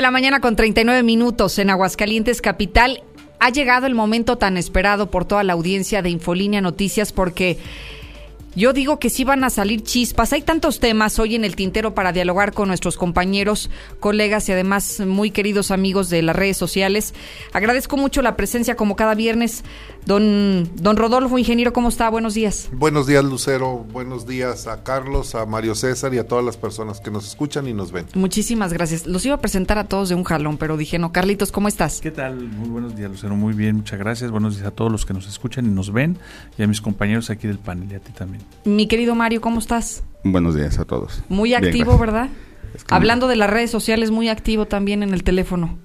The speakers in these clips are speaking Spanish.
9 de la mañana con 39 minutos en Aguascalientes Capital. Ha llegado el momento tan esperado por toda la audiencia de Infolínea Noticias porque yo digo que sí van a salir chispas. Hay tantos temas hoy en el tintero para dialogar con nuestros compañeros, colegas y además muy queridos amigos de las redes sociales. Agradezco mucho la presencia como cada viernes. Don, don Rodolfo, ingeniero, ¿cómo está? Buenos días. Buenos días, Lucero. Buenos días a Carlos, a Mario César y a todas las personas que nos escuchan y nos ven. Muchísimas gracias. Los iba a presentar a todos de un jalón, pero dije, no, Carlitos, ¿cómo estás? ¿Qué tal? Muy buenos días, Lucero. Muy bien, muchas gracias. Buenos días a todos los que nos escuchan y nos ven y a mis compañeros aquí del panel y a ti también. Mi querido Mario, ¿cómo estás? Buenos días a todos. Muy activo. ¿verdad? Es que Hablando de las redes sociales, muy activo también en el teléfono.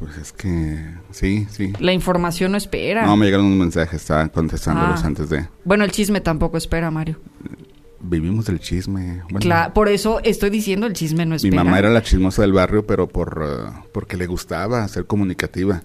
Pues es que sí, sí. La información no espera. No, me llegaron unos mensajes, estaba contestándolos Ah. antes de... Bueno, el chisme tampoco espera, Mario. Vivimos del chisme. Bueno, Cla- por eso estoy diciendo el chisme no mi espera. mamá era la chismosa del barrio, pero por eh, porque le gustaba ser comunicativa.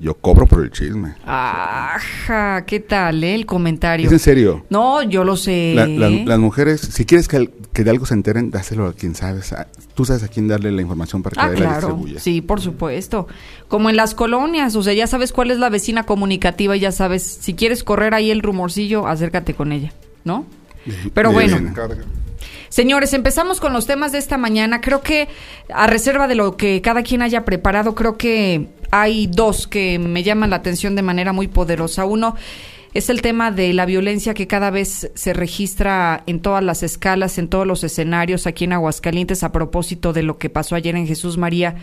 Yo cobro por el chisme. Ajá, ¿qué tal, eh? El comentario. Es en serio. No, yo lo sé. La- la- las mujeres, si quieres que, que de algo se enteren, dáselo a quien sabes. A- Tú sabes a quién darle la información para que Ah, la distribuya. Sí, por supuesto. Como en las colonias, o sea, ya sabes cuál es la vecina comunicativa y ya sabes, si quieres correr ahí el rumorcillo, acércate con ella, ¿no? Pero Bien. bueno. Señores, empezamos con los temas de esta mañana. Creo que, a reserva de lo que cada quien haya preparado, creo que hay dos que me llaman la atención de manera muy poderosa. Uno es el tema de la violencia que cada vez se registra en todas las escalas, en todos los escenarios aquí en Aguascalientes a propósito de lo que pasó ayer en Jesús María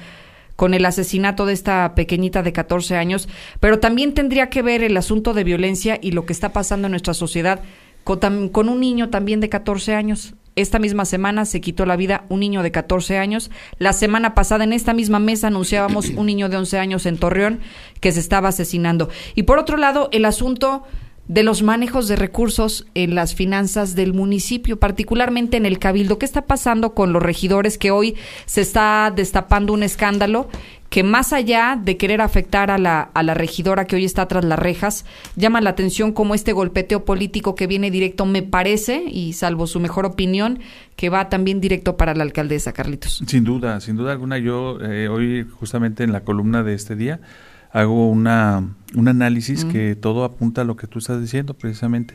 con el asesinato de esta pequeñita de 14 años, pero también tendría que ver el asunto de violencia y lo que está pasando en nuestra sociedad con, con un niño también de 14 años. Esta misma semana se quitó la vida un niño de 14 años. La semana pasada en esta misma mesa anunciábamos un niño de 11 años en Torreón que se estaba asesinando. Y por otro lado, el asunto de los manejos de recursos en las finanzas del municipio, particularmente en el Cabildo. ¿Qué está pasando con los regidores que hoy se está destapando un escándalo que más allá de querer afectar a la, a la regidora que hoy está tras las rejas, llama la atención como este golpeteo político que viene directo, me parece, y salvo su mejor opinión, que va también directo para la alcaldesa, Carlitos. Sin duda, sin duda alguna, yo eh, hoy justamente en la columna de este día hago una, un análisis que todo apunta a lo que tú estás diciendo precisamente.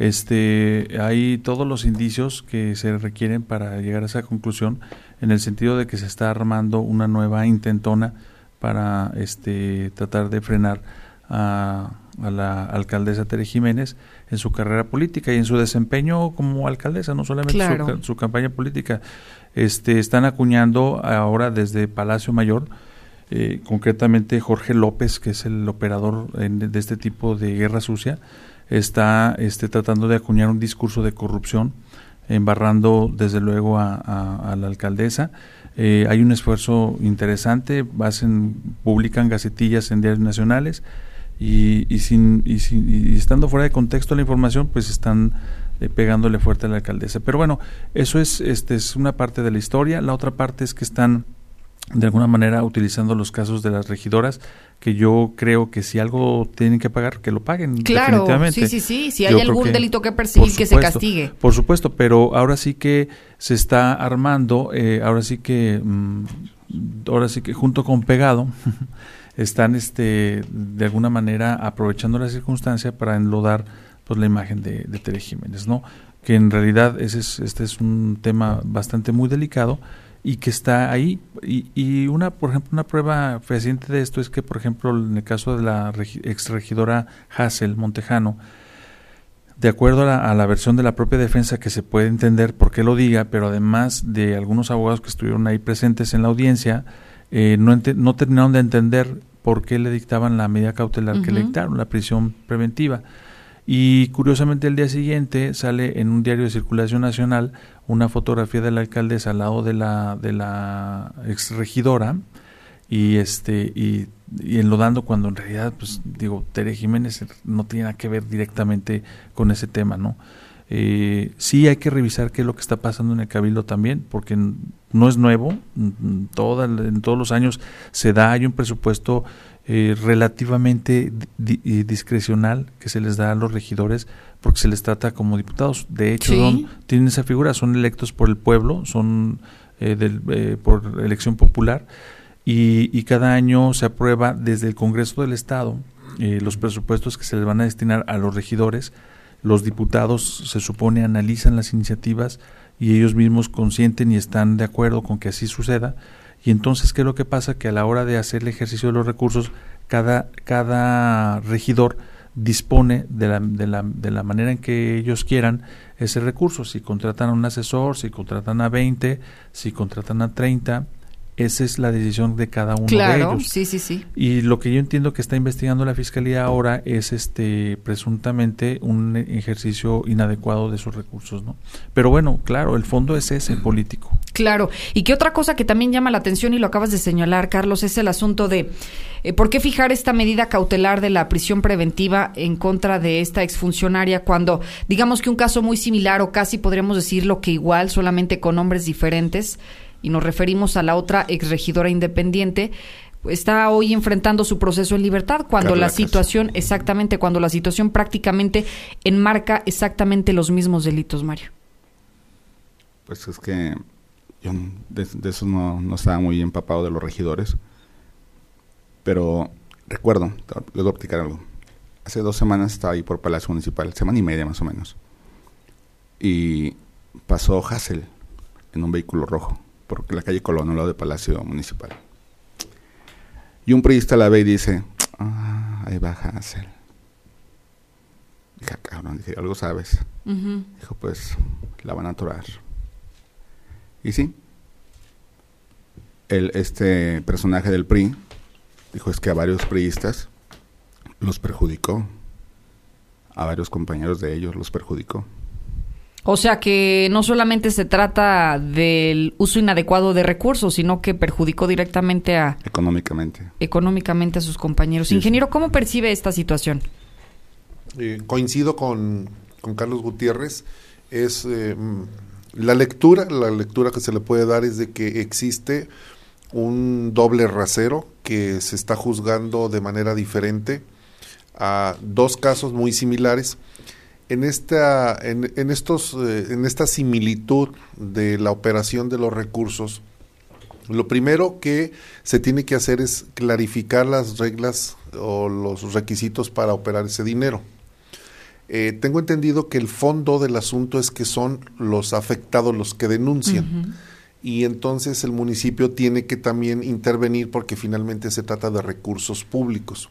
Este, hay todos los indicios que se requieren para llegar a esa conclusión en el sentido de que se está armando una nueva intentona para este, tratar de frenar a, a la alcaldesa Tere Jiménez en su carrera política y en su desempeño como alcaldesa, no solamente su Claro. su, campaña política. Este, están acuñando ahora desde Palacio Mayor, eh, concretamente Jorge López, que es el operador de este tipo de guerra sucia, está este, tratando de acuñar un discurso de corrupción, embarrando desde luego a la alcaldesa. Eh, hay un esfuerzo interesante, hacen, publican gacetillas en diarios nacionales y, y sin, y, sin- y estando fuera de contexto la información, pues están eh, pegándole fuerte a la alcaldesa. Pero bueno, eso es, este, es una parte de la historia. La otra parte es que están de alguna manera utilizando los casos de las regidoras, que yo creo que si algo tienen que pagar, que lo paguen. Claro, definitivamente. sí, sí, sí. Si hay algún que- delito que perseguir, que se castigue. Por supuesto, pero ahora sí que se está armando, eh, ahora sí que, mm, ahora sí que junto con Pegado, están este, de alguna manera aprovechando la circunstancia para enlodar pues la imagen de, de Tere Jiménez, ¿no? Que en realidad ese es, este es un tema bastante muy delicado y que está ahí. Y, y una, por ejemplo, una prueba fehaciente de esto es que, por ejemplo, en el caso de la regi- exregidora Hassel Montejano, de acuerdo a la, a la versión de la propia defensa que se puede entender por qué lo diga, pero además de algunos abogados que estuvieron ahí presentes en la audiencia, eh, no, ente- no terminaron de entender por qué le dictaban la medida cautelar que le dictaron, la prisión preventiva. Y curiosamente el día siguiente sale en un diario de circulación nacional una fotografía de la alcaldesa al lado de la, de la exregidora y este y, y enlodando cuando en realidad pues digo Tere Jiménez no tiene nada que ver directamente con ese tema no eh, sí hay que revisar qué es lo que está pasando en el cabildo también porque no es nuevo n- toda, en todos los años se da hay un presupuesto eh, relativamente di- di- discrecional que se les da a los regidores porque se les trata como diputados de hecho Sí. son- tienen esa figura son electos por el pueblo son eh, del, eh, por elección popular y, cada año se aprueba desde el Congreso del Estado eh, los presupuestos que se les van a destinar a los regidores. Los diputados se supone analizan las iniciativas y ellos mismos consienten y están de acuerdo con que así suceda. Y entonces, ¿qué es lo que pasa? Que a la hora de hacer el ejercicio de los recursos, cada, cada regidor dispone de la, de, la, de la manera en que ellos quieran ese recurso. Si contratan a un asesor, si contratan a 20, si contratan a 30, esa es la decisión de cada uno de ellos. sí, sí, sí. Y lo que yo entiendo que está investigando la fiscalía ahora es este presuntamente un ejercicio inadecuado de sus recursos, ¿no? Pero bueno, claro, el fondo es ese político. Claro. Y que otra cosa que también llama la atención y lo acabas de señalar, Carlos, es el asunto de eh, por qué fijar esta medida cautelar de la prisión preventiva en contra de esta exfuncionaria cuando digamos que un caso muy similar o casi podríamos decirlo que igual, solamente con nombres diferentes y nos referimos a la otra exregidora independiente, está hoy enfrentando su proceso en libertad cuando la situación, exactamente, cuando la situación prácticamente enmarca exactamente los mismos delitos, Mario. Pues es que yo de, eso no, no, estaba muy empapado de los regidores, pero recuerdo, les voy a platicar algo. Hace dos semanas estaba ahí por Palacio Municipal, semana y media más o menos, y pasó Hassel en un vehículo rojo porque la calle Colón, al lado del Palacio Municipal. Y un periodista la ve y dice, ah, ahí va Hansel. Dije, ah, cabrón, dije, algo sabes. Dijo, pues, la van a atorar. Y sí, el, este personaje del PRI dijo, es que a varios priistas los perjudicó. A varios compañeros de ellos los perjudicó. O sea que no solamente se trata del uso inadecuado de recursos, sino que perjudicó directamente a... Económicamente. Económicamente a sus compañeros. Ingeniero, ¿cómo percibe esta situación? Eh, coincido con, Carlos Gutiérrez. Es eh, la lectura, la lectura que se le puede dar es de que existe un doble rasero que se está juzgando de manera diferente a dos casos muy similares en esta, en, en estos, eh, en esta similitud de la operación de los recursos, lo primero que se tiene que hacer es clarificar las reglas o los requisitos para operar ese dinero. Eh, tengo entendido que el fondo del asunto es que son los afectados los que denuncian. Y entonces el municipio tiene que también intervenir porque finalmente se trata de recursos públicos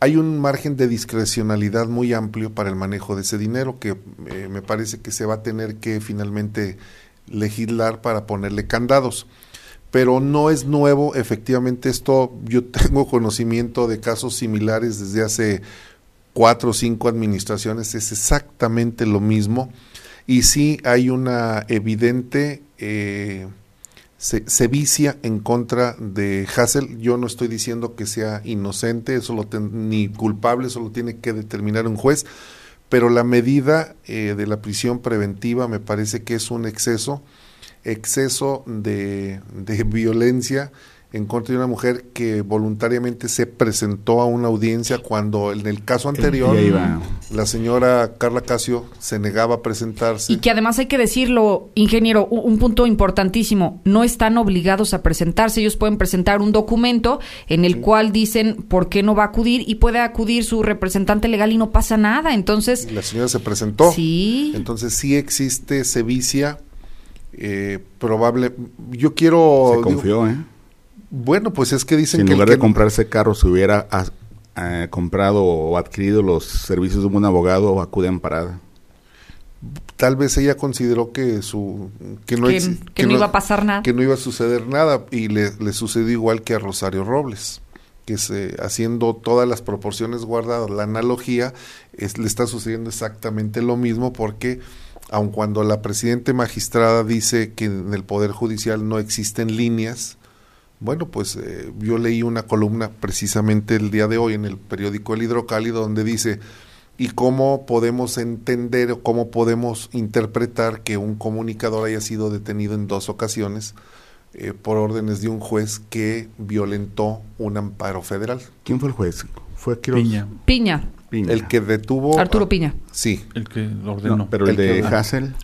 hay un margen de discrecionalidad muy amplio para el manejo de ese dinero que eh, me parece que se va a tener que finalmente legislar para ponerle candados. Pero no es nuevo, efectivamente esto yo tengo conocimiento de casos similares desde hace cuatro o cinco administraciones, es exactamente lo mismo y sí hay una evidente eh, se, vicia en contra de Hassel. Yo no estoy diciendo que sea inocente, eso lo ni culpable, eso lo tiene que determinar un juez, pero la medida eh, de la prisión preventiva me parece que es un exceso, exceso de, de violencia en contra de una mujer que voluntariamente se presentó a una audiencia cuando en el caso anterior la señora Carla Casio se negaba a presentarse. Y que además hay que decirlo, ingeniero, un, punto importantísimo, no están obligados a presentarse, ellos pueden presentar un documento en el cual dicen por qué no va a acudir y puede acudir su representante legal y no pasa nada, entonces... La señora se presentó. Sí. Entonces sí existe sevicia, eh, probable... Yo quiero... Se confió, ¿eh? Bueno, pues es que dicen si en lugar de comprarse carro se hubiera ah, eh, comprado o adquirido los servicios de un abogado, o acude en parada. Tal vez ella consideró que su que no, que, no, iba a pasar nada, que no iba a suceder nada y le, le sucedió igual que a Rosario Robles, que se haciendo todas las proporciones guardadas, la analogía es, le está sucediendo exactamente lo mismo porque aun cuando la presidente magistrada dice que en el poder judicial no existen líneas bueno, pues eh, yo leí una columna precisamente el día de hoy en el periódico El Hidrocálido donde dice, ¿y cómo podemos entender o cómo podemos interpretar que un comunicador haya sido detenido en dos ocasiones eh, por órdenes de un juez que violentó un amparo federal? ¿Quién fue el juez? Fue Piña. Piña. El que detuvo... Arturo Piña. Sí. El que lo ordenó. pero el, de Hassel...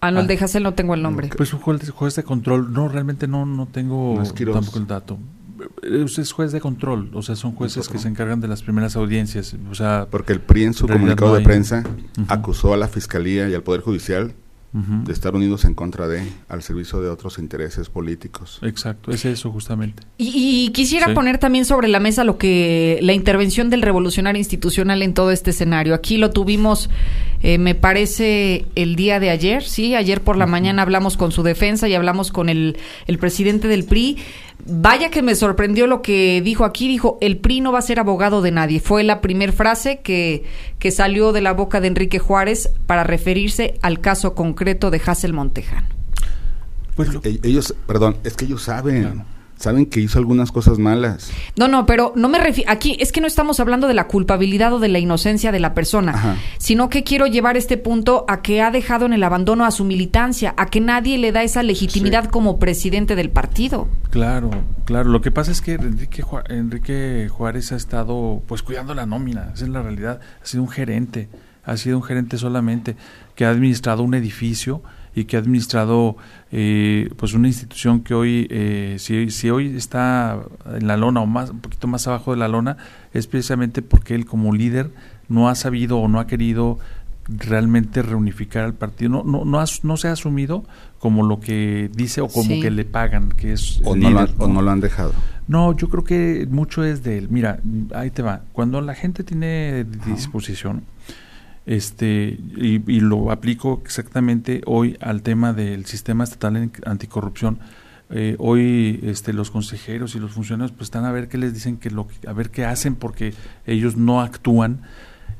Ah, no, el Ah. de Hassel no tengo el nombre. Pues un juez, juez de control. No, realmente no, no tengo No es Quirós. tampoco el dato. Es, es juez de control, o sea, son jueces que se encargan de las primeras audiencias. O sea, Porque el PRI en su comunicado no de prensa acusó a la Fiscalía y al Poder Judicial de estar unidos en contra de, al servicio de otros intereses políticos. exacto, es eso justamente. Y, y quisiera Sí. poner también sobre la mesa lo que la intervención del revolucionario institucional en todo este escenario. Aquí lo tuvimos, eh, me parece, el día de ayer, sí, ayer por la mañana hablamos con su defensa y hablamos con el, el presidente del PRI. Vaya que me sorprendió lo que dijo aquí, dijo, el PRI no va a ser abogado de nadie. Fue la primera frase que, que salió de la boca de Enrique Juárez para referirse al caso concreto de Hassel Montejano. Pues lo- E- Ellos, perdón, es que ellos saben, Claro. Saben que hizo algunas cosas malas. No, no, pero no me refiero. Aquí es que no estamos hablando de la culpabilidad o de la inocencia de la persona, Ajá. sino que quiero llevar este punto a que ha dejado en el abandono a su militancia, a que nadie le da esa legitimidad Sí. como presidente del partido. Claro, claro. Lo que pasa es que Enrique, Ju- Enrique Juárez ha estado pues cuidando la nómina, esa es la realidad. Ha sido un gerente, ha sido un gerente solamente que ha administrado un edificio y que ha administrado eh, pues una institución que hoy, eh, si, si hoy está en la lona o más un poquito más abajo de la lona, es precisamente porque él como líder no ha sabido o no ha querido realmente reunificar al partido. No, no, no, ha- no se ha asumido como lo que dice o como Sí. que le pagan, que es O el no, lo líder, o no lo han dejado. No, yo creo que mucho es de él. Mira, ahí te va. Cuando la gente tiene disposición, este, y, lo aplico exactamente hoy al tema del sistema estatal anticorrupción. eh, hoy, este, los consejeros y los funcionarios, pues están a ver qué les dicen que lo, a ver qué hacen porque ellos no actúan.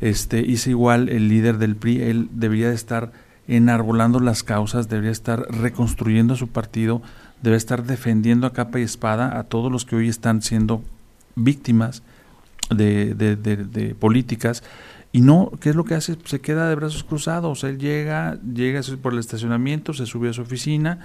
Este, hice igual el líder del PRI, él debería de estar enarbolando las causas, debería estar reconstruyendo su partido, debe estar defendiendo a capa y espada a todos los que hoy están siendo víctimas de políticas y no, ¿qué es lo que hace? Se queda de brazos cruzados, él llega, llega por el estacionamiento, se sube a su oficina,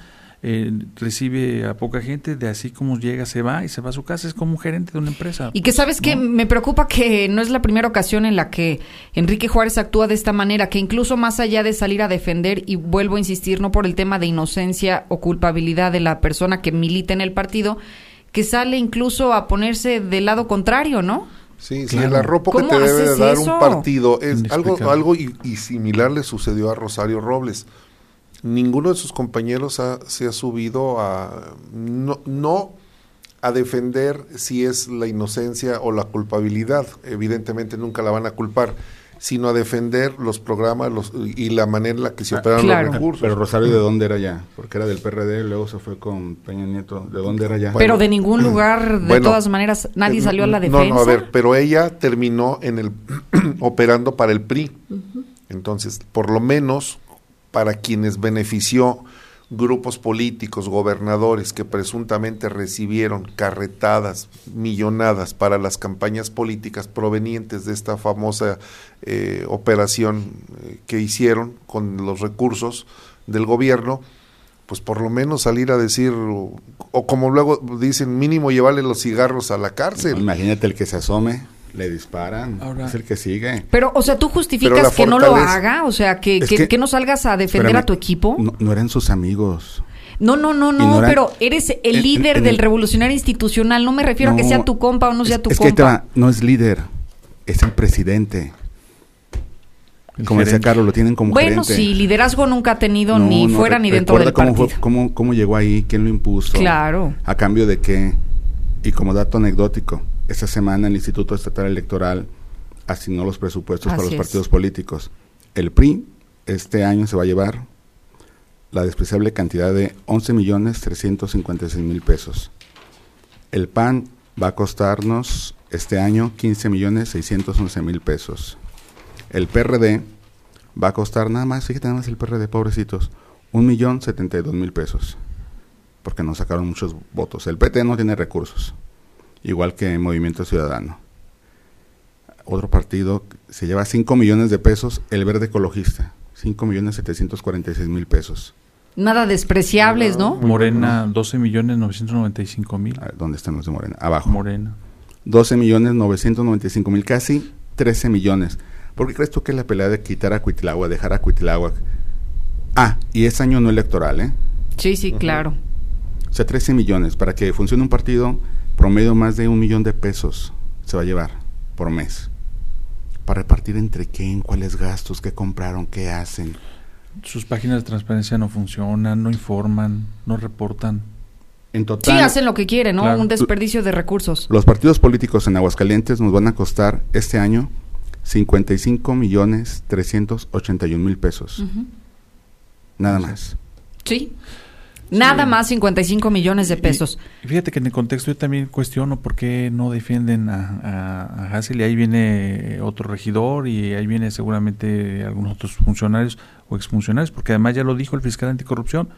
eh, recibe a poca gente, de así como llega se va y se va a su casa, es como un gerente de una empresa. Y que sabes que me preocupa que no es la primera ocasión en la que Enrique Juárez actúa de esta manera, que incluso más allá de salir a defender, y vuelvo a insistir, no por el tema de inocencia o culpabilidad de la persona que milita en el partido, que sale incluso a ponerse del lado contrario, ¿no? Sí, sí, Claro. el arropo que ¿Cómo te debe de dar eso? un partido es algo, algo y, y similar le sucedió a Rosario Robles. Ninguno de sus compañeros ha- se ha subido a no, no a defender si es la inocencia o la culpabilidad. Evidentemente nunca la van a culpar, sino a defender los programas los, y la manera en la que se operan claro. los recursos. Pero Rosario, ¿de dónde era ya? Porque era del PRD, luego se fue con Peña Nieto. ¿De dónde era ya? Pero de ningún lugar, de Bueno, todas maneras, nadie Eh, salió a la no, defensa. No, a ver, pero ella terminó en el operando para el PRI. Entonces, por lo menos para quienes benefició grupos políticos, gobernadores que presuntamente recibieron carretadas, millonadas para las campañas políticas provenientes de esta famosa eh, operación eh, que hicieron con los recursos del gobierno, pues por lo menos salir a decir, o, o como luego dicen, mínimo llevarle los cigarros a la cárcel. Imagínate el que se asome, le disparan, Ahora- es el que sigue. Pero, o sea, ¿tú justificas que no lo haga? O sea, que, Es que, que- que no salgas a defender Espérame, a tu equipo. No, no eran sus amigos. No, no, no, no, pero eres el líder en del el- revolucionario institucional. No me refiero a que sea tu compa o no sea es, tu es que ahí te compa. va, no es líder, es el presidente. El Como decía. Carlos, lo tienen como bueno, gerente. sí, liderazgo nunca ha tenido No, ni no, fuera ni dentro del cómo, partido. fue- cómo, cómo llegó ahí, quién lo impuso. Claro. A cambio de qué. Y como dato anecdótico, esta semana el Instituto Estatal Electoral asignó los presupuestos para los es. partidos políticos. El PRI este año se va a llevar la despreciable cantidad de 11 millones 356 mil pesos. El PAN va a costarnos este año 15 millones 611 mil pesos. El PRD va a costar nada más, fíjate nada más el PRD, pobrecitos, un millón setenta y dos mil pesos. Porque no sacaron muchos votos. El PT no tiene recursos. Igual que Movimiento Ciudadano. Otro partido se lleva 5 millones de pesos, el Verde Ecologista. 5 millones 746 mil pesos. Nada despreciables, ¿no? Morena, 12 millones 995 mil. A ver, ¿Dónde están los de Morena? Abajo. Morena. 12 millones 995 mil, casi 13 millones. ¿Por qué crees tú que la pelea de quitar a Cuitláhuac, dejar a Cuitláhuac, Ah, y es año no electoral, ¿eh? Sí, sí, claro. O sea, 13 millones. Para que funcione un partido, promedio más de un millón de pesos se va a llevar por mes. Para repartir entre quién, cuáles gastos, qué compraron, qué hacen. Sus páginas de transparencia no funcionan, no informan, no reportan. En total, Sí, hacen lo que quieren, ¿no? Claro. Un desperdicio de recursos. los partidos políticos en Aguascalientes nos van a costar este año 55 millones 381 mil pesos. Nada más. Sí. Nada más 55 millones de pesos. Y fíjate que en el contexto yo también cuestiono por qué no defienden a, a, a Hassel y ahí viene otro regidor y ahí viene seguramente algunos otros funcionarios o exfuncionarios, porque además ya lo dijo el fiscal anticorrupción,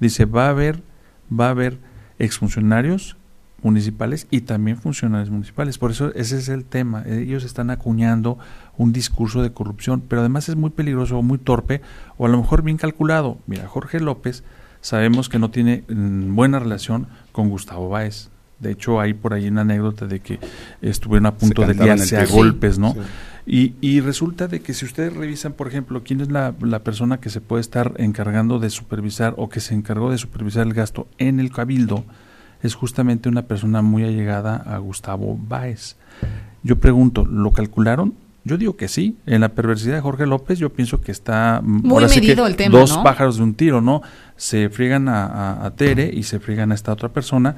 dice va a haber, va a haber exfuncionarios municipales y también funcionarios municipales. Por eso ese es el tema. Ellos están acuñando un discurso de corrupción, pero además es muy peligroso, muy torpe o a lo mejor bien calculado. Mira, Jorge López sabemos que no tiene mm, buena relación con Gustavo Báez. De hecho, hay por ahí una anécdota de que estuvieron a punto de liarse a golpes, ¿no? Sí. Y, y resulta de que si ustedes revisan, por ejemplo, quién es la, la persona que se puede estar encargando de supervisar o que se encargó de supervisar el gasto en el cabildo, es justamente una persona muy allegada a Gustavo Báez. Yo pregunto, ¿lo calcularon? Yo digo que sí. En la perversidad de Jorge López, yo pienso que está mm, Muy ahora sí que medido el tema, dos ¿no? pájaros de un tiro, ¿no? Se friegan a, a- a Tere y se friegan a esta otra persona.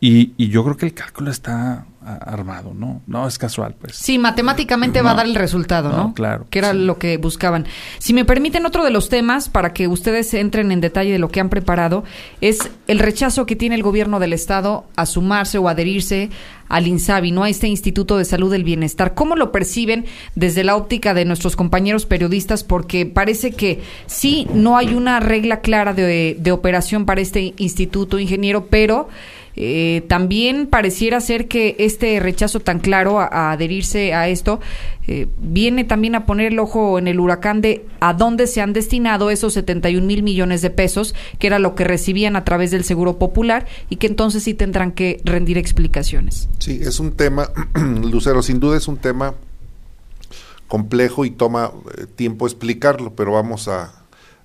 Y, y yo creo que el cálculo está armado, ¿no? No es casual, pues. Sí, matemáticamente va a dar el resultado, ¿no? No, claro, Que era sí. lo que buscaban. Si me permiten otro de los temas, para que ustedes entren en detalle de lo que han preparado, es el rechazo que tiene el gobierno del Estado a sumarse o adherirse al INSABI, ¿no? A este Instituto de Salud del Bienestar. ¿Cómo lo perciben desde la óptica de nuestros compañeros periodistas? Porque parece que sí, no hay una regla clara de, de operación para este instituto, ingeniero, pero eh, también pareciera ser que este rechazo tan claro a, adherirse a esto eh, viene también a poner el ojo en el huracán de a dónde se han destinado esos 71 mil millones de pesos, que era lo que recibían a través del Seguro Popular y que entonces sí tendrán que rendir explicaciones. Sí, es un tema, Lucero, sin duda es un tema complejo y toma eh, tiempo explicarlo, pero vamos a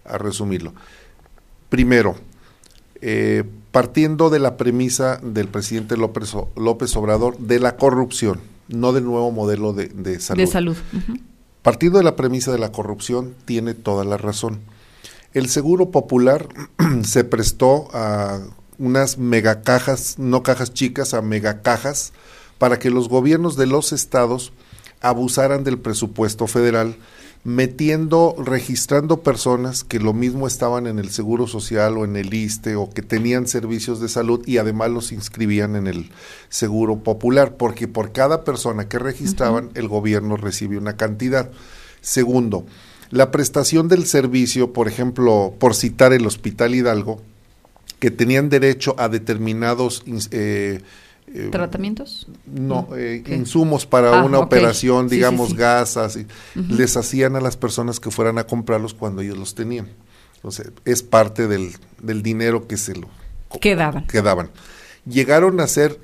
resumirlo. Primero, eh, partiendo de la premisa del presidente López, López Obrador de la corrupción, no del nuevo modelo de, de salud. De salud. Partiendo de la premisa de la corrupción, tiene toda la razón. El seguro popular se prestó a unas megacajas, no cajas chicas, a megacajas, para que los gobiernos de los estados abusaran del presupuesto federal, metiendo, registrando personas que lo mismo estaban en el Seguro Social o en el ISTE o que tenían servicios de salud y además los inscribían en el Seguro Popular, porque por cada persona que registraban el gobierno recibe una cantidad. Segundo, la prestación del servicio, por ejemplo, por citar el Hospital Hidalgo, que tenían derecho a determinados eh, eh, ¿Tratamientos? no, eh, ¿Qué? insumos para Ah, una operación, Sí, sí, digamos, sí. gasas, y les hacían a las personas que fueran a comprarlos cuando ellos los tenían. Entonces, es parte del, del dinero que se lo Quedaban. que daban. Llegaron a hacer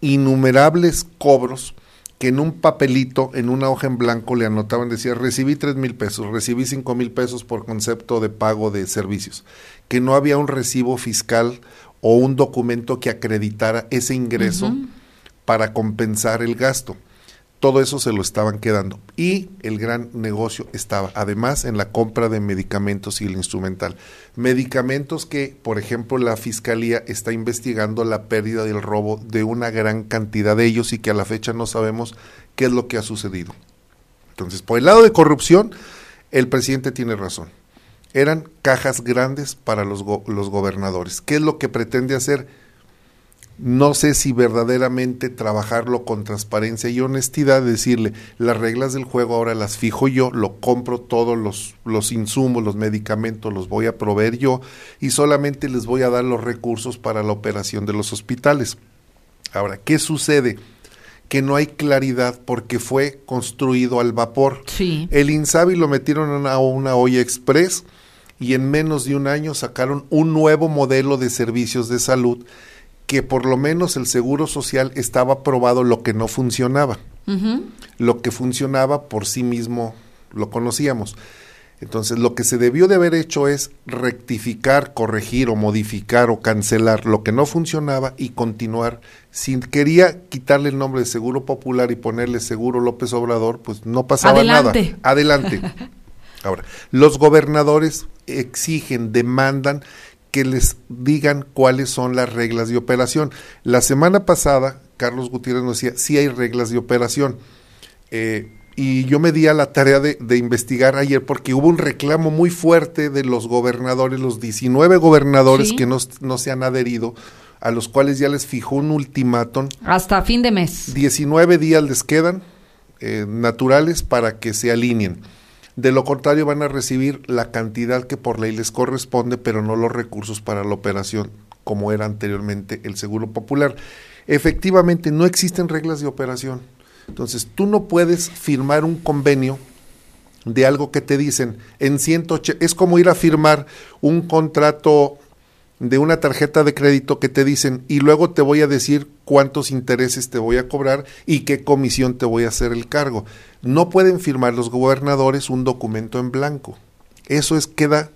innumerables cobros que en un papelito, en una hoja en blanco, le anotaban, decía, recibí tres mil pesos, recibí cinco mil pesos por concepto de pago de servicios, que no había un recibo fiscal o un documento que acreditara ese ingreso para compensar el gasto. Todo eso se lo estaban quedando. Y el gran negocio estaba, además, en la compra de medicamentos y el instrumental. Medicamentos que, por ejemplo, la Fiscalía está investigando la pérdida y el robo de una gran cantidad de ellos y que a la fecha no sabemos qué es lo que ha sucedido. Entonces, por el lado de corrupción, el presidente tiene razón. Eran cajas grandes para los, go- los gobernadores. ¿Qué es lo que pretende hacer? no sé si verdaderamente trabajarlo con transparencia y honestidad, decirle, las reglas del juego ahora las fijo yo, lo compro todos los, los insumos, los medicamentos, los voy a proveer yo y solamente les voy a dar los recursos para la operación de los hospitales. Ahora, ¿qué sucede? Que no hay claridad porque fue construido al vapor. Sí. El Insabi lo metieron en una, una olla express y en menos de un año sacaron un nuevo modelo de servicios de salud que por lo menos el Seguro Social estaba probado lo que no funcionaba. Lo que funcionaba por sí mismo lo conocíamos. Entonces, lo que se debió de haber hecho es rectificar, corregir o modificar o cancelar lo que no funcionaba y continuar. Si quería quitarle el nombre de Seguro Popular y ponerle Seguro López Obrador, pues no pasaba Adelante. nada. Adelante. Ahora, los gobernadores exigen, demandan que les digan cuáles son las reglas de operación. La semana pasada, Carlos Gutiérrez nos decía, sí hay reglas de operación. Eh, y yo me di a la tarea de, de, investigar ayer porque hubo un reclamo muy fuerte de los gobernadores, los 19 gobernadores Sí. que no, no se han adherido, a los cuales ya les fijó un ultimátum. Hasta fin de mes. 19 días les quedan eh, naturales para que se alineen. De lo contrario van a recibir la cantidad que por ley les corresponde, pero no los recursos para la operación como era anteriormente el Seguro Popular. Efectivamente, no existen reglas de operación. Entonces, tú no puedes firmar un convenio de algo que te dicen en 180, es como ir a firmar un contrato de una tarjeta de crédito que te dicen y luego te voy a decir cuántos intereses te voy a cobrar y qué comisión te voy a hacer el cargo. No pueden firmar los gobernadores un documento en blanco. Eso es queda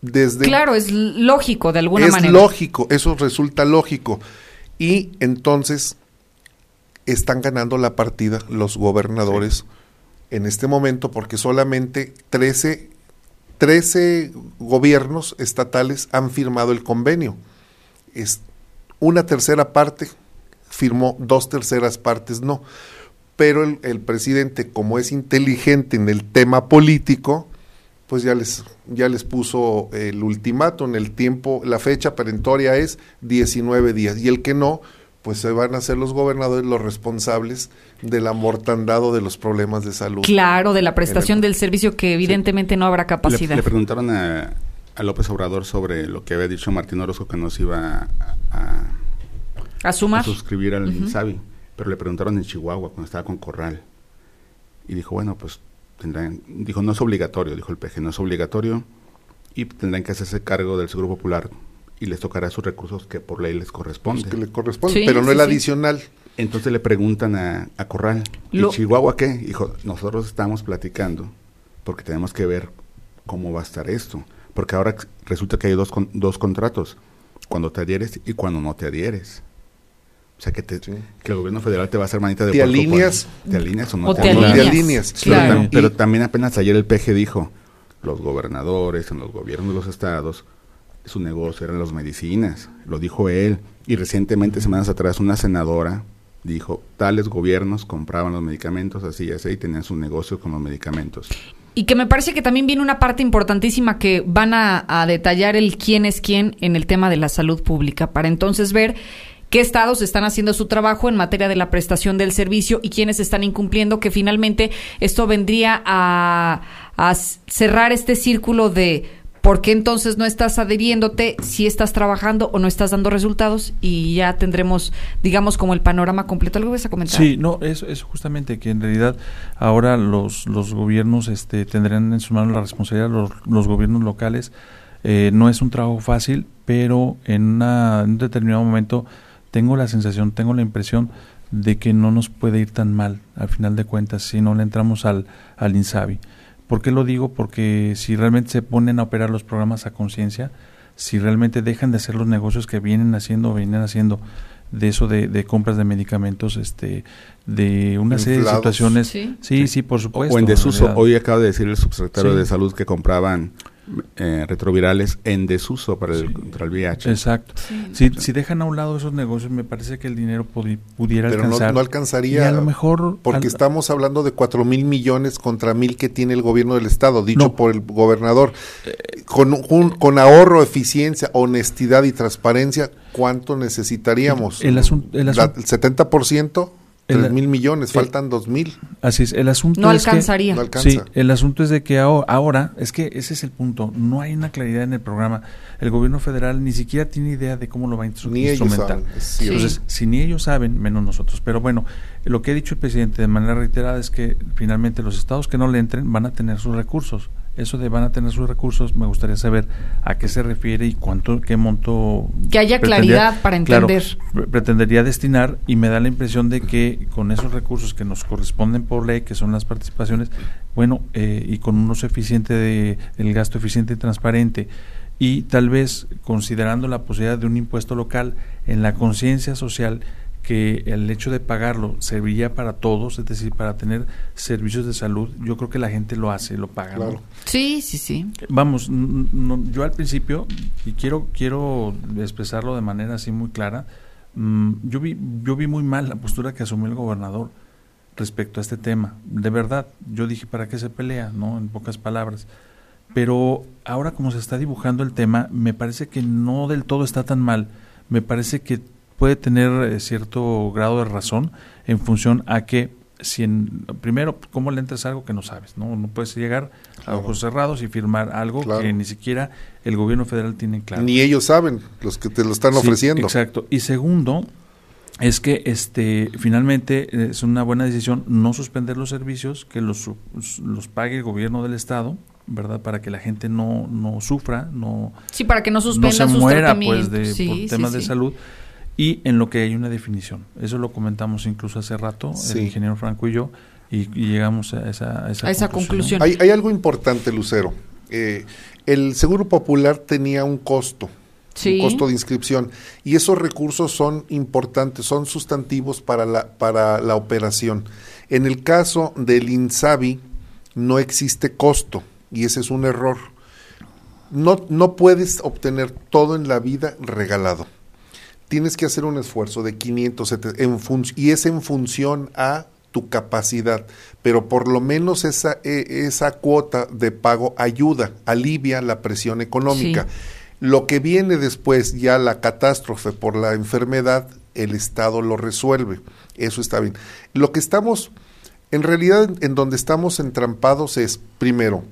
desde Claro, es lógico de alguna es manera. lógico, eso resulta lógico. Y entonces están ganando la partida los gobernadores en este momento porque solamente 13, 13 gobiernos estatales han firmado el convenio. Es una tercera parte firmó, dos terceras partes no. Pero el, presidente, como es inteligente en el tema político, pues ya les, ya les puso el ultimátum, el tiempo, la fecha perentoria es 19 días. Y el que no, pues se van a ser los gobernadores los responsables del amortandado de los problemas de salud. Claro, de la prestación el- del servicio que evidentemente no habrá capacidad. le preguntaron a, a López Obrador sobre lo que había dicho Martín Orozco que nos iba a, a- a sumar. suscribir al. INSABI, pero le preguntaron en Chihuahua cuando estaba con Corral. Y dijo, bueno, pues tendrán, dijo, no es obligatorio, dijo el PG, no es obligatorio y tendrán que hacerse cargo del Seguro Popular y les tocará sus recursos que por ley les corresponde. Pues que le corresponde, Sí, pero no sí, el sí. adicional. Entonces le preguntan a, a Corral, ¿y Lo- Chihuahua qué? Dijo, nosotros estamos platicando porque tenemos que ver cómo va a estar esto. Porque ahora resulta que hay dos, con- dos contratos, cuando te adhieres y cuando no te adhieres. O sea, que, te, Sí. que el gobierno federal te va a hacer manita de ¿Te puerco alineas? cuando- ¿Te alineas o no O te, te alineas? te alineas. alineas. Pero, Claro. tam- pero Y- también apenas ayer el PG dijo, los gobernadores en los gobiernos de los estados, su negocio eran las medicinas, lo dijo él. Y recientemente, semanas atrás, una senadora dijo, tales gobiernos compraban los medicamentos así y así y tenían su negocio con los medicamentos. Y que me parece que también viene una parte importantísima que van a, detallar el quién es quién en el tema de la salud pública, para entonces ver qué estados están haciendo su trabajo en materia de la prestación del servicio y quiénes están incumpliendo, que finalmente esto vendría a, cerrar este círculo de por qué entonces no estás adheriéndote, si estás trabajando o no estás dando resultados y ya tendremos, digamos, como el panorama completo. ¿Algo vas a comentar? Sí, no, eso es justamente que en realidad ahora los, los gobiernos este, tendrán en sus manos la responsabilidad, los, los gobiernos locales. Eh, no es un trabajo fácil, pero en, una- en un determinado momento tengo la sensación, tengo la impresión de que no nos puede ir tan mal, al final de cuentas, si no le entramos al, al INSABI. ¿Por qué lo digo? Porque si realmente se ponen a operar los programas a conciencia, si realmente dejan de hacer los negocios que vienen haciendo o vienen haciendo de eso de, de compras de medicamentos, este, de una serie de situaciones. Sí. Sí, sí, por supuesto. o en desuso, hoy acaba de decir el subsecretario Sí. de salud que compraban eh, retrovirales en desuso para el, Sí. contra el VIH. Exacto. Si, si dejan a un lado esos negocios, me parece que el dinero pudi- pudiera Pero no, alcanzar. no alcanzaría. a lo mejor. Porque al- estamos hablando de cuatro mil millones contra mil que tiene el gobierno del estado, dicho No. por el gobernador. Con, un- con ahorro, eficiencia, honestidad y transparencia, ¿cuánto necesitaríamos? El asun- el La- asun- el 70%, el- 3 mil millones, el- faltan 2 mil. Así es. El asunto No es que- alcanzaría. No alcanza. Sí, el asunto es de que aho- ahora, es que ese es el punto, no hay una claridad en el programa. El gobierno federal ni siquiera tiene idea de cómo lo va a instru- Ni ellos instrumentar. saben. es cierto. Entonces, si ni ellos saben, menos nosotros. Pero bueno, lo que ha dicho el presidente de manera reiterada es que finalmente los estados que no le entren van a tener sus recursos. Eso de van a tener sus recursos, me gustaría saber a qué se refiere y cuánto, qué monto. Que haya claridad para entender. pretendería destinar y me da la impresión de que con esos recursos que nos corresponden por ley, que son las participaciones, bueno, eh, y con un uso eficiente de, el gasto eficiente y transparente, y tal vez considerando la posibilidad de un impuesto local en la conciencia social que el hecho de pagarlo serviría para todos, es decir, para tener servicios de salud, yo creo que la gente lo hace, lo paga. Sí, sí, sí. Vamos, yo al principio, y quiero, quiero expresarlo de manera así muy clara, mm, yo, vi, yo vi muy mal la postura que asumió el gobernador respecto a este tema. De verdad, yo dije, ¿para qué se pelea? ¿no? En pocas palabras. Pero ahora como se está dibujando el tema, me parece que no del todo está tan mal. Me parece que puede tener eh, cierto grado de razón en función a que si en, primero, ¿cómo le entras algo que no sabes? No, no puedes llegar a ojos cerrados y firmar algo que ni siquiera el gobierno federal tiene claro. Ni ellos saben, los que te lo están ofreciendo. Exacto. Y segundo, es que este finalmente eh, es una buena decisión no suspender los servicios, que los, los pague el gobierno del Estado, ¿verdad? Para que la gente no, no sufra, no, sí, para que no, suspenda no se muera pues de, por temas de salud y en lo que hay una definición. Eso lo comentamos incluso hace rato, el ingeniero Franco y yo, y, llegamos a esa, a esa, conclusión. Hay, hay, algo importante, Lucero. Eh, el Seguro Popular tenía un costo, un costo de inscripción, y esos recursos son importantes, son sustantivos para la, para la operación. En el caso del INSABI no existe costo y ese es un error. No, no puedes obtener todo en la vida regalado. Tienes que hacer un esfuerzo de 500 en y es en función a tu capacidad, pero por lo menos esa, e, esa cuota de pago ayuda, alivia la presión económica. Lo que viene después, ya la catástrofe por la enfermedad, el Estado lo resuelve. Eso está bien. Lo que estamos, en realidad, en donde estamos entrampados es, primero,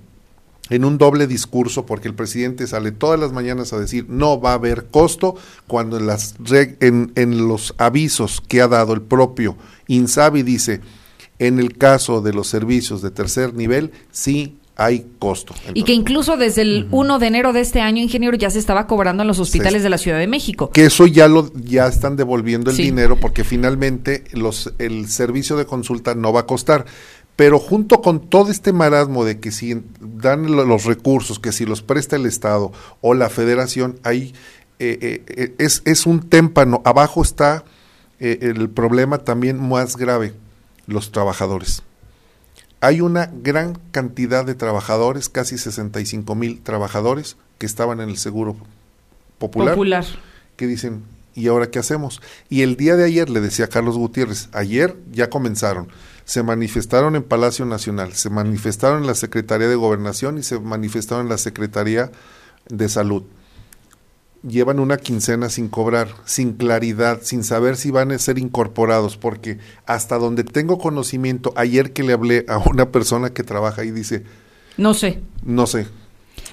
en un doble discurso, porque el presidente sale todas las mañanas a decir no va a haber costo, cuando en, las en, en los avisos que ha dado el propio INSABI dice, en el caso de los servicios de tercer nivel, sí hay costo. y que incluso desde el 1 de enero de este año, ingeniero, ya se estaba cobrando en los hospitales de la Ciudad de México. Que eso ya lo ya están devolviendo el dinero porque finalmente los el servicio de consulta no va a costar pero junto con todo este marasmo de que si dan los recursos, que si los presta el Estado o la Federación, ahí eh, eh, eh, es, es, un témpano. Abajo está el problema también más grave, los trabajadores. Hay una gran cantidad de trabajadores, casi 65 mil trabajadores que estaban en el Seguro Popular, Popular, que dicen, ¿y ahora qué hacemos? Y el día de ayer le decía Carlos Gutiérrez, ayer ya comenzaron se manifestaron en Palacio Nacional, se manifestaron en la Secretaría de Gobernación y se manifestaron en la Secretaría de Salud. Llevan una quincena sin cobrar, sin claridad, sin saber si van a ser incorporados, porque hasta donde tengo conocimiento, ayer que le hablé a una persona que trabaja ahí dice, no sé. No sé,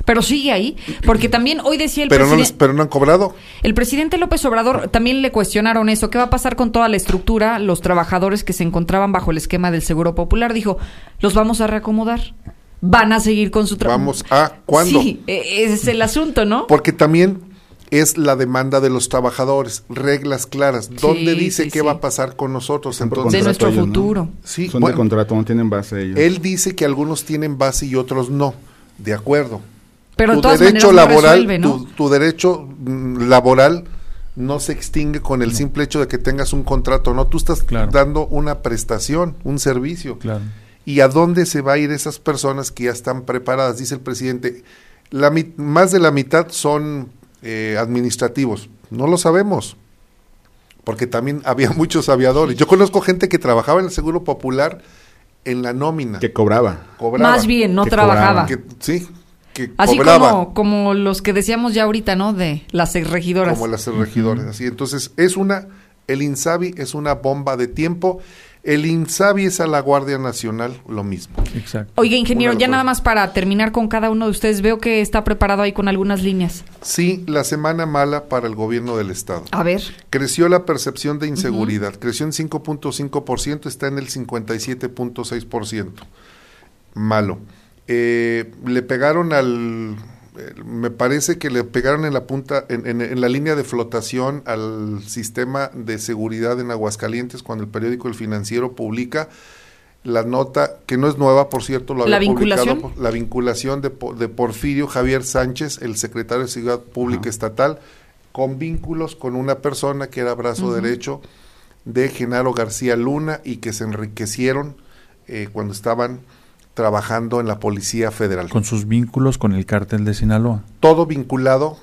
pero sigue ahí, porque también hoy decía el pero presidente... No pero no han cobrado. El presidente López Obrador también le cuestionaron eso. ¿Qué va a pasar con toda la estructura? Los trabajadores que se encontraban bajo el esquema del Seguro Popular. Dijo, los vamos a reacomodar. Van a seguir con su trabajo. Vamos a, ¿cuándo? Sí, e, ese es el asunto, ¿no? Porque también es la demanda de los trabajadores, reglas claras. ¿Dónde dice qué va a pasar con nosotros entonces? De nuestro futuro. Sí, Son de contrato, no tienen base ellos. Él dice que algunos tienen base y otros no. De acuerdo. Pero tu derecho laboral, tu, derecho mm, laboral no se extingue con el simple hecho de que tengas un contrato, no, tú estás dando una prestación, un servicio. ¿Y a dónde se va a ir esas personas que ya están preparadas? Dice el presidente, la, más de la mitad son eh, administrativos. No lo sabemos, porque también había muchos aviadores. Yo conozco gente que trabajaba en el Seguro Popular en la nómina. Que cobraba. Más bien, no trabajaba. sí, así como, como los que decíamos ya ahorita, ¿no? De las regidoras. Como las regidoras, así. Entonces, es una, el INSABI es una bomba de tiempo. El INSABI es a la Guardia Nacional, lo mismo. Exacto. Oiga, ingeniero, ya nada más para terminar con cada uno de ustedes, veo que está preparado ahí con algunas líneas. Sí, la semana mala para el gobierno del Estado. A ver. Creció la percepción de inseguridad, creció en 5.5%, está en el 57.6%. Malo Eh, le pegaron al, me parece que le pegaron en la punta, en, en- en la línea de flotación al sistema de seguridad en Aguascalientes cuando el periódico El Financiero publica la nota, que no es nueva, por cierto, lo ¿La había publicado vinculación? por- la vinculación de, Po- de Porfirio Javier Sánchez, el secretario de Seguridad Pública. Estatal, con vínculos con una persona que era brazo derecho de Genaro García Luna y que se enriquecieron eh, cuando estaban trabajando en la Policía Federal. Con sus vínculos con el cártel de Sinaloa. Todo vinculado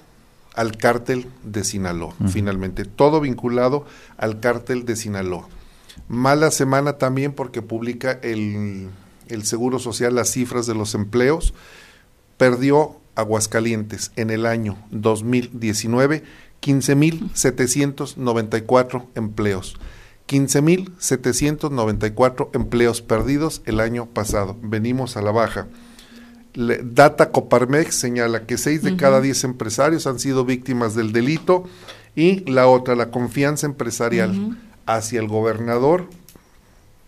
al cártel de Sinaloa, finalmente. Todo vinculado al cártel de Sinaloa. Mala semana también porque publica el, el Seguro Social las cifras de los empleos. Perdió Aguascalientes en el año 2019 15.794 empleos. 15.794 empleos perdidos el año pasado. Venimos a la baja. Le- Data Coparmex señala que 6 de cada 10 empresarios han sido víctimas del delito y la otra, la confianza empresarial hacia el gobernador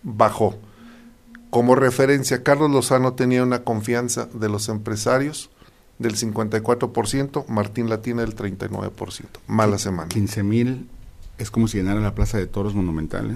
bajó. Como referencia, Carlos Lozano tenía una confianza de los empresarios del 54%, Martín Latina del 39%. Mala semana. 15 mil es como si llenara la plaza de toros monumental, ¿eh?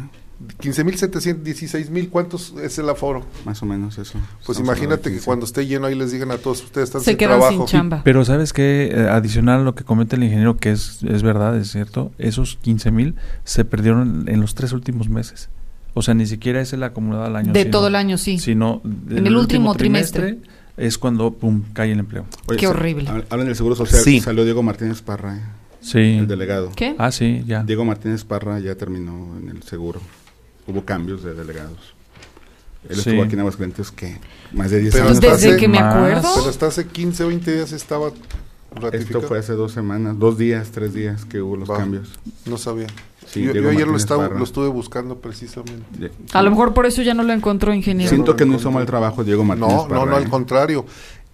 15.700, 16.000, ¿cuántos es el aforo? más o menos eso. Pues Estamos imagínate que 15. cuando esté lleno ahí les digan a todos, ustedes están Se sin quedan trabajo. sin chamba. Pero sabes que adicional a lo que comenta el ingeniero, que es, es verdad, es cierto, esos 15 mil se perdieron en los tres últimos meses. O sea, ni siquiera es el acumulado al año. De sino- todo el año, sí. Sino En el último trimestre. es cuando, pum, cae el empleo. Qué horrible. hab- Hablan del Seguro Social. Sí. Salió Diego Martínez Parra, ¿eh? Sí. el delegado. ¿Qué? Ah, sí, ya. Diego Martínez Parra ya terminó en el seguro. Hubo cambios de delegados. Él Sí. estuvo aquí en Aguascalientes que más de 10 Pero años. hasta Desde hace- que me más. acuerdo. Pero hasta hace 15 o 20 días estaba Esto ratificado. fue hace dos semanas, dos días, tres días que hubo los Va. cambios. No sabía. Sí, yo, yo ayer lo, estaba, lo estuve buscando precisamente. A lo mejor por eso ya no lo encontró, ingeniero. Siento no que no hizo mal trabajo Diego Martínez No, no, Parra, no, ¿eh? al contrario.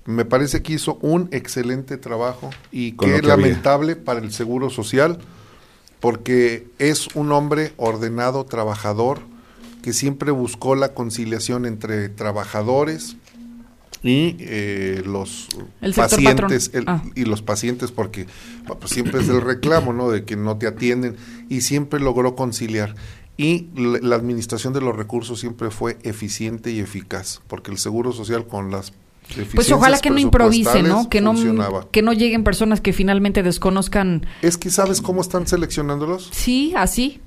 Me parece que hizo un excelente trabajo y Con que que lamentable para el Seguro Social porque es un hombre ordenado, trabajador, que siempre buscó la conciliación entre trabajadores y eh, los El pacientes el- Ah. y los pacientes porque pues, siempre es el reclamo no de que no te atienden y siempre logró conciliar. Y la administración de los recursos siempre fue eficiente y eficaz porque el seguro social con las Pues ojalá que no improvise, ¿no? Que no, funcionaba. que no lleguen personas que finalmente desconozcan. es que sabes cómo están seleccionándolos Sí, así.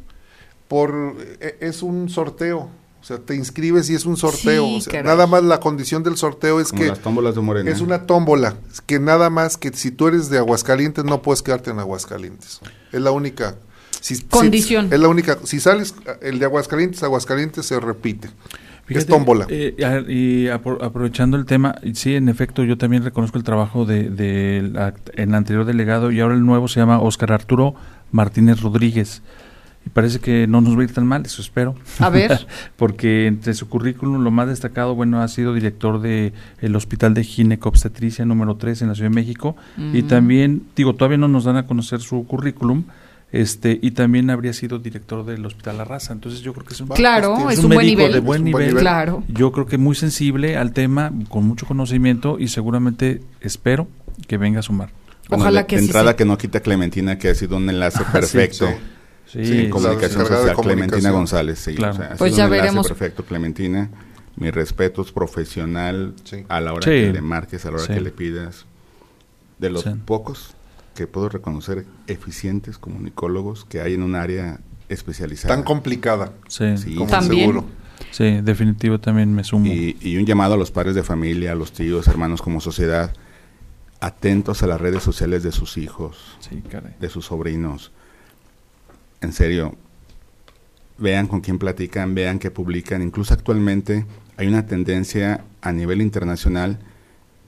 por e- es un sorteo o sea te inscribes y es un sorteo Sí, o sea, caray. nada más la condición del sorteo es Como que las tómbolas de Morena. Es una tómbola, es que nada más que si tú eres de Aguascalientes no puedes quedarte en Aguascalientes. Es la única si- si- Condición. es la única, si sales el de Aguascalientes, Aguascalientes se repite. Fíjate, es tómbola. eh, y apro- aprovechando el tema, sí, en efecto, yo también reconozco el trabajo de, de la- el anterior delegado y ahora el nuevo se llama Óscar Arturo Martínez Rodríguez. Y parece que no nos va a ir tan mal, eso espero. A ver. Porque entre su currículum lo más destacado, bueno, ha sido director de el Hospital de Ginecobstetricia número 3 en la Ciudad de México y Mm. también, digo, todavía no nos dan a conocer su currículum, este y también habría sido director del Hospital La Raza. Entonces yo creo que es un Claro, pues, es es un, un buen médico nivel. de buen Es un buen nivel. nivel. Claro. Yo creo que muy sensible al tema, con mucho conocimiento y seguramente espero que venga a sumar. Bueno, Ojalá de, que de sí, entrada sí. que no quita Clementina, que ha sido un enlace perfecto. sí. Sí, Sí, sí, comunicación social, Clementina. González, sí. Claro. o sea, ha Pues sido ya un enlace veremos. perfecto, Clementina. Mis respetos, profesional, Sí. a la hora Sí. que le marques, a la hora Sí. que le pidas. De los Sí. pocos que puedo reconocer eficientes comunicólogos que hay en un área especializada. Tan complicada sí, Sí. como el También. seguro. sí, definitivo también me sumo. Y, y un llamado a los padres de familia, a los tíos, hermanos como sociedad, atentos a las redes sociales de sus hijos, Sí, caray. de sus sobrinos. En serio, vean con quién platican, vean qué publican. Incluso actualmente hay una tendencia a nivel internacional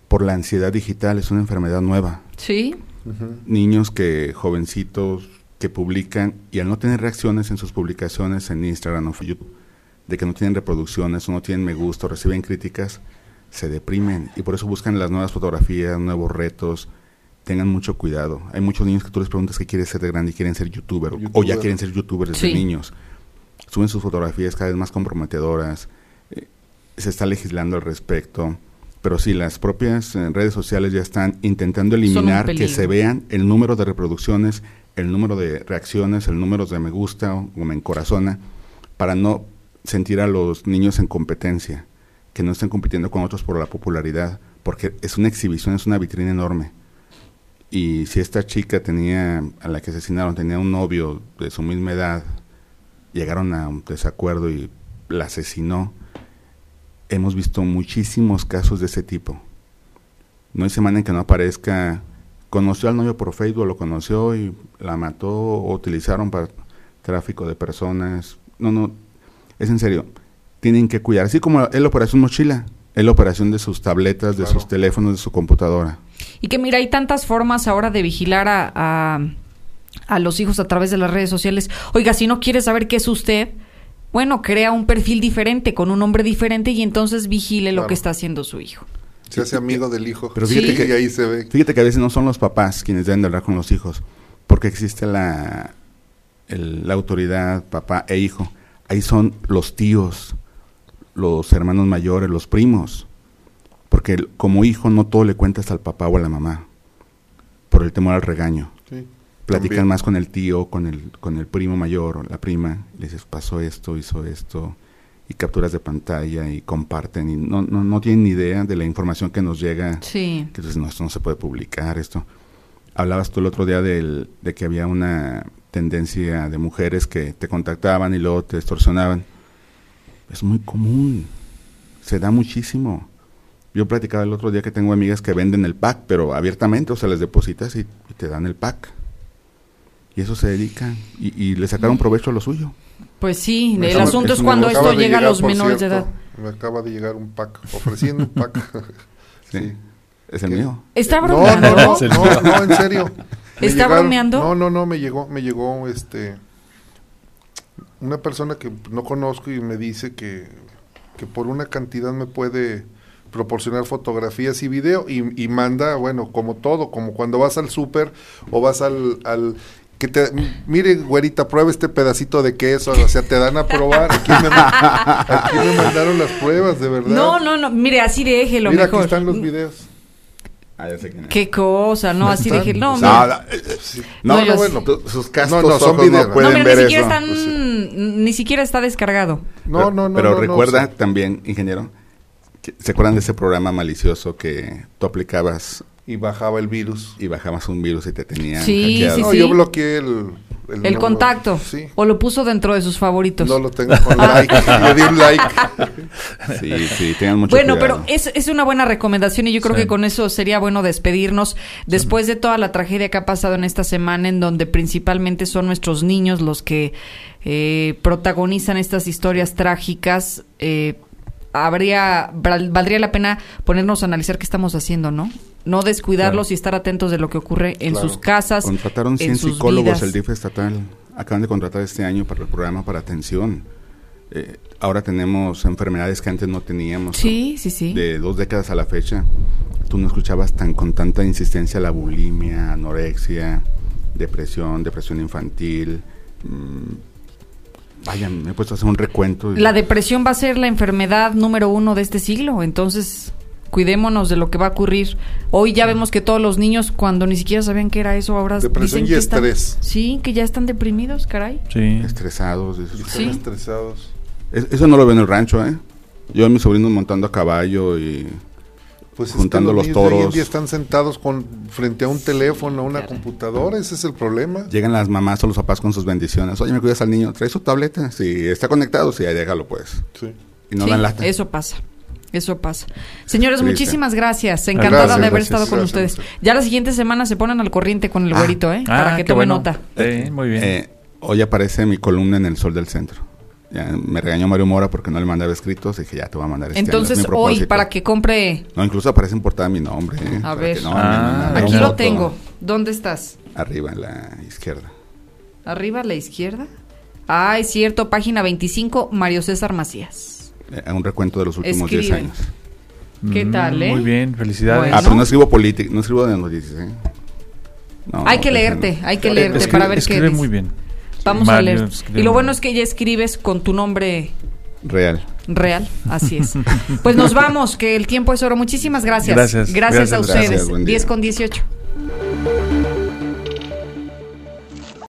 por la ansiedad digital, es una enfermedad nueva. Sí. Niños que, jovencitos, que publican y al no tener reacciones en sus publicaciones en Instagram o YouTube, de que no tienen reproducciones o no tienen me gusta o reciben críticas, se deprimen y por eso buscan las nuevas fotografías, nuevos retos. Tengan mucho cuidado. Hay muchos niños que tú les preguntas qué quieres ser de grande y quieren ser youtuber, o- o ya quieren ser youtubers desde Sí. niños. Suben sus fotografías cada vez más comprometedoras. eh, se está legislando al respecto. Pero sí, las propias eh, redes sociales ya están intentando eliminar que se vean el número de reproducciones, el número de reacciones, el número de me gusta o, me encorazona, para no sentir a los niños en competencia, que no estén compitiendo con otros por la popularidad, porque es una exhibición, es una vitrina enorme. Y si esta chica tenía, a la que asesinaron, tenía un novio de su misma edad, llegaron a un desacuerdo y la asesinó, hemos visto muchísimos casos de ese tipo. No hay semana en que no aparezca, conoció al novio por Facebook, lo conoció y la mató o utilizaron para tráfico de personas. No, no, es en serio. Tienen que cuidar, así como es la operación mochila, es la operación de sus tabletas, de sus teléfonos, de su computadora. Y que mira, hay tantas formas ahora de vigilar a, a, a los hijos a través de las redes sociales. Oiga, si no quiere saber qué es usted, bueno, crea un perfil diferente, con un nombre diferente y entonces vigile lo que está haciendo su hijo. Se hace amigo del hijo. Pero fíjate que ahí se ve. Fíjate que a veces no son los papás quienes deben de hablar con los hijos, porque existe la, la autoridad, papá e hijo. Ahí son los tíos, los hermanos mayores, los primos. Porque como hijo no todo le cuentas al papá o a la mamá, por el temor al regaño. Platican más con el tío, con el, con el primo mayor o la prima, le dices, pasó esto, hizo esto, y capturas de pantalla y comparten, y no, no, no tienen ni idea de la información que nos llega. Sí. Que dices, no, esto no se puede publicar, esto. Hablabas tú el otro día del, de que había una tendencia de mujeres que te contactaban y luego te extorsionaban. Es muy común, se da muchísimo. Yo platicaba el otro día que tengo amigas que venden el pack, pero abiertamente, o sea, les depositas y te dan el pack y eso se dedican y, le sacaron provecho a lo suyo. Pues sí, el asunto es, cuando esto llega a los menores de edad. Me acaba de llegar un pack, ofreciendo un pack. sí. Es el mío. ¿Está bromeando? No, no, no, en serio. ¿Está bromeando? No, no, no, me llegó, me llegó este una persona que no conozco y me dice que, que por una cantidad me puede proporcionar fotografías y video y, y, manda, bueno, como todo, como cuando vas al súper o vas al, al que te, mire, güerita, prueba este pedacito de queso, o sea, te dan a probar. Aquí me, aquí me mandaron las pruebas, de verdad. No, no, no, mire, así déjelo Mira, mejor. aquí están los videos. Ah, ya sé quién Qué cosa, no, así déjelo. No, no, no, no, no, bueno, sus cascos no, son videos. no pueden no, ver ni siquiera eso. Están, ni siquiera está descargado. No, no, no. Pero recuerda también, ingeniero, ¿se acuerdan de ese programa malicioso que tú aplicabas y bajaba el virus. Y bajabas un virus y te tenía sí, Sí, no, yo bloqueé el... El, contacto. Sí. O lo puso dentro de sus favoritos. No lo tengo con like. Le di un like. Sí, sí, tengan mucho Bueno, pero es, es una buena recomendación y yo creo que con eso sería bueno despedirnos después de toda la tragedia que ha pasado en esta semana en donde principalmente son nuestros niños los que eh, protagonizan estas historias trágicas. Eh, habría valdría la pena ponernos a analizar qué estamos haciendo, ¿no? No descuidarlos y estar atentos de lo que ocurre en sus casas. Contrataron 100 psicólogos el DIF estatal. Acaban de contratar este año para el programa para atención. Eh, ahora tenemos enfermedades que antes no teníamos. Sí, sí, sí. De dos décadas a la fecha, tú no escuchabas tan con tanta insistencia la bulimia, anorexia, depresión, depresión infantil. Mm, vaya, me he puesto a hacer un recuento. La depresión va a ser la enfermedad número uno de este siglo, entonces cuidémonos de lo que va a ocurrir. Hoy ya vemos que todos los niños, cuando ni siquiera sabían qué era eso, ahora Depresión y estrés. sí, que ya están deprimidos, caray. Sí. Estresados. Sí. estresados. eso no lo ven en el rancho, ¿eh? Yo y mis sobrinos montando a caballo y pues juntando los, toros. Hoy en día están sentados con frente a un teléfono, una computadora, ese es el problema. Llegan las mamás o los papás con sus bendiciones. Oye, ¿me cuidas al niño? ¿Trae su tableta? Si está conectado, sí, déjalo pues. Sí. Y no dan lata. Eso pasa. Eso pasa. Señores, muchísimas gracias. Encantada de haber estado con ustedes. Ya la siguiente semana se ponen al corriente con el ah. güerito, ¿eh? Para ah, que tome nota. Sí, muy bien. Eh, hoy aparece mi columna en el Sol del Centro. me regañó Mario Mora porque no le mandaba escritos y dije, ya te voy a mandar este Entonces, hoy, para que compre... No, incluso aparece en portada mi nombre. ¿eh? A ver. Ah, aquí lo tengo. ¿Dónde estás? Arriba, en la izquierda. ¿Arriba a la izquierda? Ah, es cierto. Página 25, Mario César Macías a un recuento de los últimos 10 años. ¿Qué mm, tal, eh? Muy bien, felicidades. Ah, pero no escribo política, no escribo de noticias, ¿eh? hay que leerte, hay que leerte para ver qué dice. muy bien. Vamos a leer. Y lo bueno es que ya escribes con tu nombre real. Real, así es. Pues nos vamos, que el tiempo es oro. Muchísimas gracias. Gracias. Gracias, a Gracias, ustedes. gracias, buen día. 10 con 18.